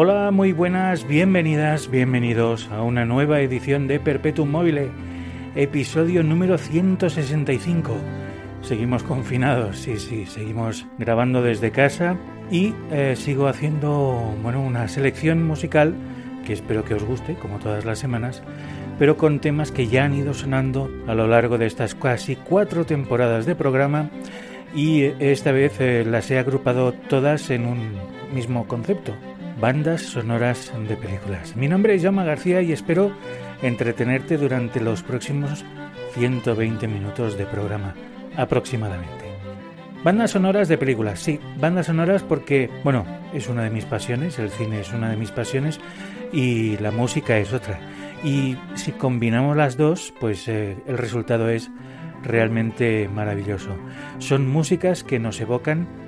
Hola, muy buenas, bienvenidas, bienvenidos a una nueva edición de Perpetuum Mobile, episodio número 165. Seguimos confinados, sí, sí, seguimos grabando desde casa y eh, sigo haciendo, bueno, una selección musical que espero que os guste, como todas las semanas, pero con temas que ya han ido sonando a lo largo de estas casi cuatro temporadas de programa y esta vez eh, las he agrupado todas en un mismo concepto, bandas sonoras de películas. Mi nombre es Jaume García y espero entretenerte durante los próximos 120 minutos de programa, aproximadamente. Bandas sonoras de películas, sí, bandas sonoras porque, bueno, es una de mis pasiones, el cine es una de mis pasiones y la música es otra. Y si combinamos las dos, pues eh, el resultado es realmente maravilloso. Son músicas que nos evocan